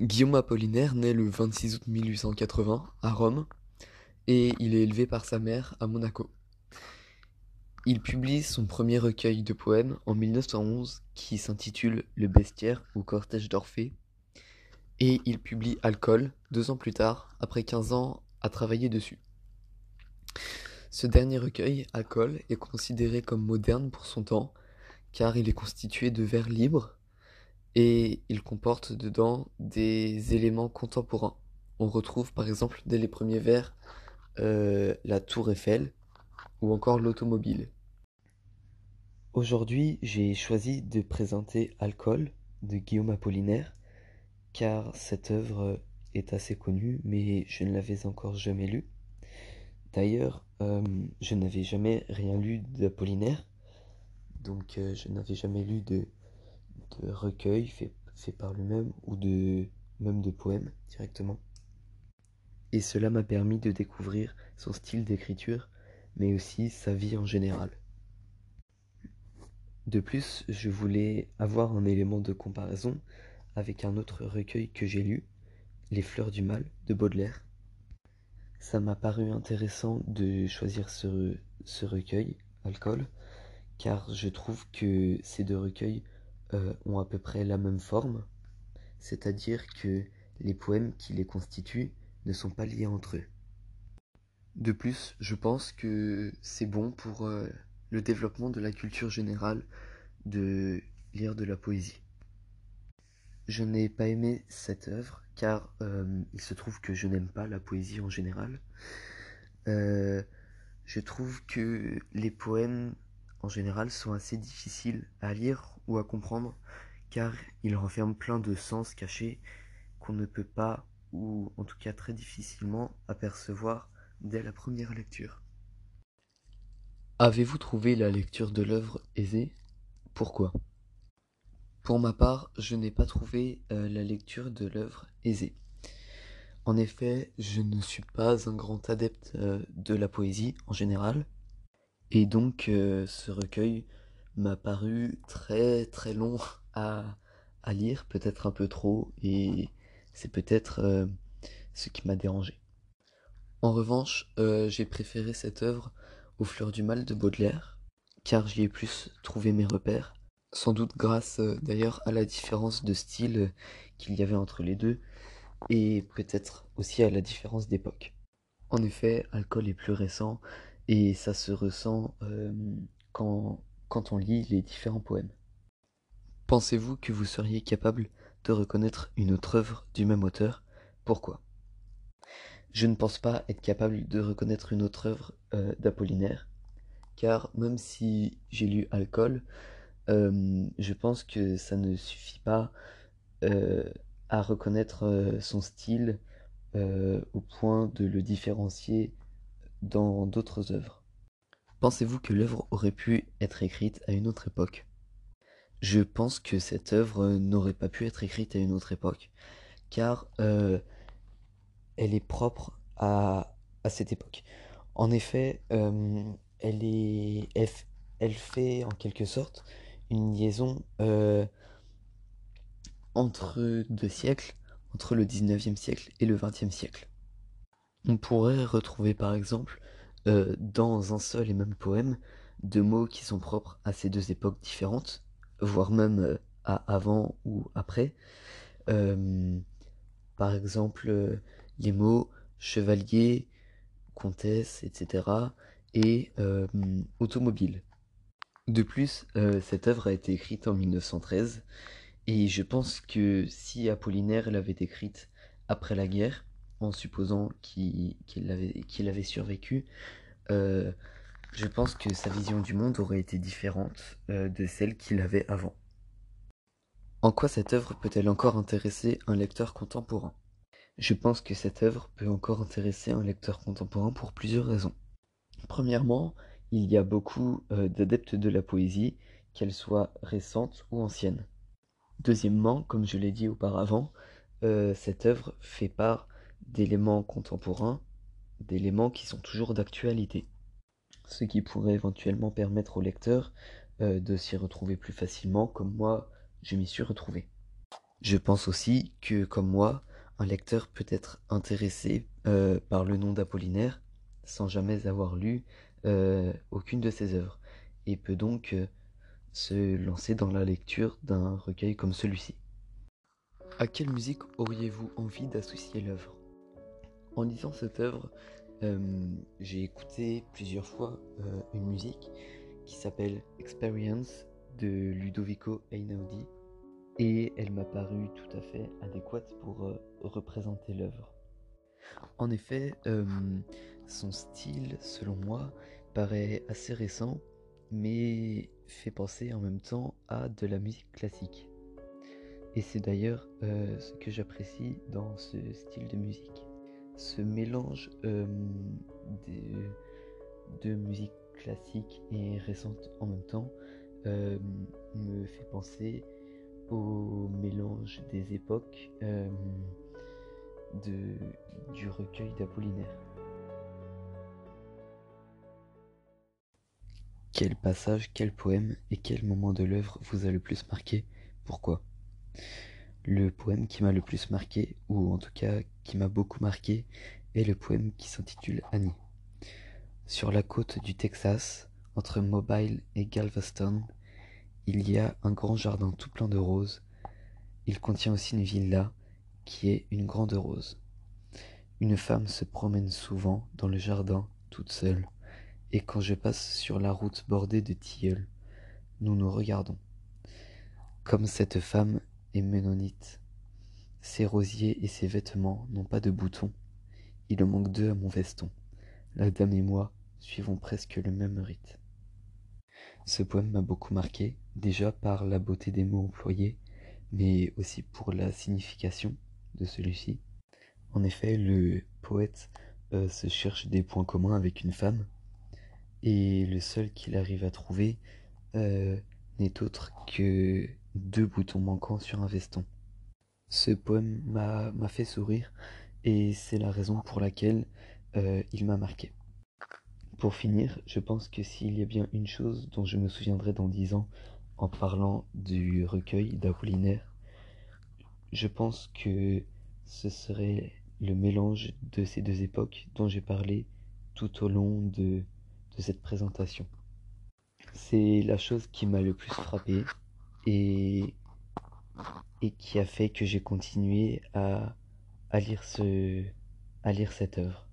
Guillaume Apollinaire naît le 26 août 1880 à Rome et il est élevé par sa mère à Monaco. Il publie son premier recueil de poèmes en 1911 qui s'intitule Le Bestiaire ou Cortège d'Orphée et il publie Alcool deux ans plus tard, après 15 ans à travailler dessus. Ce dernier recueil, Alcool, est considéré comme moderne pour son temps car il est constitué de vers libres et il comporte dedans des éléments contemporains. On retrouve par exemple dès les premiers vers euh, la tour Eiffel ou encore l'automobile. Aujourd'hui, j'ai choisi de présenter Alcool de Guillaume Apollinaire car cette œuvre est assez connue mais je ne l'avais encore jamais lue. D'ailleurs, euh, je n'avais jamais rien lu d'Apollinaire, donc euh, je n'avais jamais lu de de recueils faits fait par lui-même ou de même de poèmes directement. Et cela m'a permis de découvrir son style d'écriture, mais aussi sa vie en général. De plus, je voulais avoir un élément de comparaison avec un autre recueil que j'ai lu, Les Fleurs du Mal de Baudelaire. Ça m'a paru intéressant de choisir ce, ce recueil, Alcool, car je trouve que ces deux recueils euh, ont à peu près la même forme, c'est-à-dire que les poèmes qui les constituent ne sont pas liés entre eux. De plus, je pense que c'est bon pour euh, le développement de la culture générale de lire de la poésie. Je n'ai pas aimé cette œuvre car euh, il se trouve que je n'aime pas la poésie en général. je trouve que les poèmes en général sont assez difficiles à lire ou à comprendre car ils renferment plein de sens cachés qu'on ne peut pas ou en tout cas très difficilement apercevoir dès la première lecture. Avez-vous trouvé la lecture de l'œuvre aisée? Pourquoi? Pour ma part, je n'ai pas trouvé euh, la lecture de l'œuvre aisée. En effet, je ne suis pas un grand adepte euh, de la poésie en général, et donc euh, ce recueil m'a paru très très long à, lire, peut-être un peu trop, et c'est peut-être euh, ce qui m'a dérangé. En revanche, euh, j'ai préféré cette œuvre aux Fleurs du Mal de Baudelaire, car j'y ai plus trouvé mes repères, sans doute grâce d'ailleurs à la différence de style qu'il y avait entre les deux, et peut-être aussi à la différence d'époque. En effet, Alcool est plus récent, et ça se ressent euh, quand, on lit les différents poèmes. Pensez-vous que vous seriez capable de reconnaître une autre œuvre du même auteur? Pourquoi? Je ne pense pas être capable de reconnaître une autre œuvre euh, d'Apollinaire, car même si j'ai lu Alcool, euh, je pense que ça ne suffit pas à reconnaître son style au point de le différencier dans d'autres œuvres. Pensez-vous que l'œuvre aurait pu être écrite à une autre époque? Je pense que cette œuvre n'aurait pas pu être écrite à une autre époque, car euh, elle est propre à, cette époque. En effet, euh, elle, fait en quelque sorte une liaison euh, entre deux siècles, entre le 19e siècle et le 20e siècle. On pourrait retrouver par exemple euh, dans un seul et même poème deux mots qui sont propres à ces deux époques différentes, voire même euh, à avant ou après. Euh, par exemple, les mots chevalier, comtesse, etc. et automobile. De plus, cette œuvre a été écrite en 1913 et je pense que si Apollinaire l'avait écrite après la guerre, en supposant qu'il avait, survécu, euh, je pense que sa vision du monde aurait été différente euh, de celle qu'il avait avant. En quoi cette œuvre peut-elle encore intéresser un lecteur contemporain? Je pense que cette œuvre peut encore intéresser un lecteur contemporain pour plusieurs raisons. Premièrement, il y a beaucoup euh, d'adeptes de la poésie, qu'elle soit récente ou ancienne. Deuxièmement, comme je l'ai dit auparavant, cette œuvre fait part d'éléments contemporains, d'éléments qui sont toujours d'actualité. Ce qui pourrait éventuellement permettre au lecteur euh, de s'y retrouver plus facilement, comme moi je m'y suis retrouvé. Je pense aussi que, comme moi, un lecteur peut être intéressé euh, par le nom d'Apollinaire sans jamais avoir lu euh, aucune de ses œuvres et peut donc se lancer dans la lecture d'un recueil comme celui-ci. À quelle musique auriez-vous envie d'associer l'œuvre? En lisant cette œuvre, j'ai écouté plusieurs fois une musique qui s'appelle Experience de Ludovico Einaudi et elle m'a paru tout à fait adéquate pour euh, représenter l'œuvre. En effet, euh, son style, selon moi, paraît assez récent, mais fait penser en même temps à de la musique classique. Et c'est d'ailleurs euh, ce que j'apprécie dans ce style de musique. Ce mélange de, de, musique classique et récente en même temps me fait penser au mélange des époques euh, du recueil d'Apollinaire. Quel passage, quel poème et quel moment de l'œuvre vous a le plus marqué? Pourquoi? Le poème qui m'a le plus marqué, ou en tout cas qui m'a beaucoup marqué, est le poème qui s'intitule Annie. Sur la côte du Texas, entre Mobile et Galveston, il y a un grand jardin tout plein de roses. Il contient aussi une villa qui est une grande rose. Une femme se promène souvent dans le jardin toute seule, et quand je passe sur la route bordée de tilleuls, nous nous regardons. Comme cette femme est ménonite, ses rosiers et ses vêtements n'ont pas de boutons, il en manque deux à mon veston. La dame et moi suivons presque le même rite. Ce poème m'a beaucoup marqué, déjà par la beauté des mots employés, mais aussi pour la signification de celui-ci. En effet, le poète euh, se cherche des points communs avec une femme, et le seul qu'il arrive à trouver euh, n'est autre que deux boutons manquants sur un veston. Ce poème m'a fait sourire, et c'est la raison pour laquelle euh, il m'a marqué. Pour finir, je pense que s'il y a bien une chose dont je me souviendrai dans dix ans en parlant du recueil d'Apollinaire, je pense que ce serait le mélange de ces deux époques dont j'ai parlé tout au long de, cette présentation. C'est la chose qui m'a le plus frappé et, et qui a fait que j'ai continué à, à, lire ce, à lire cette œuvre.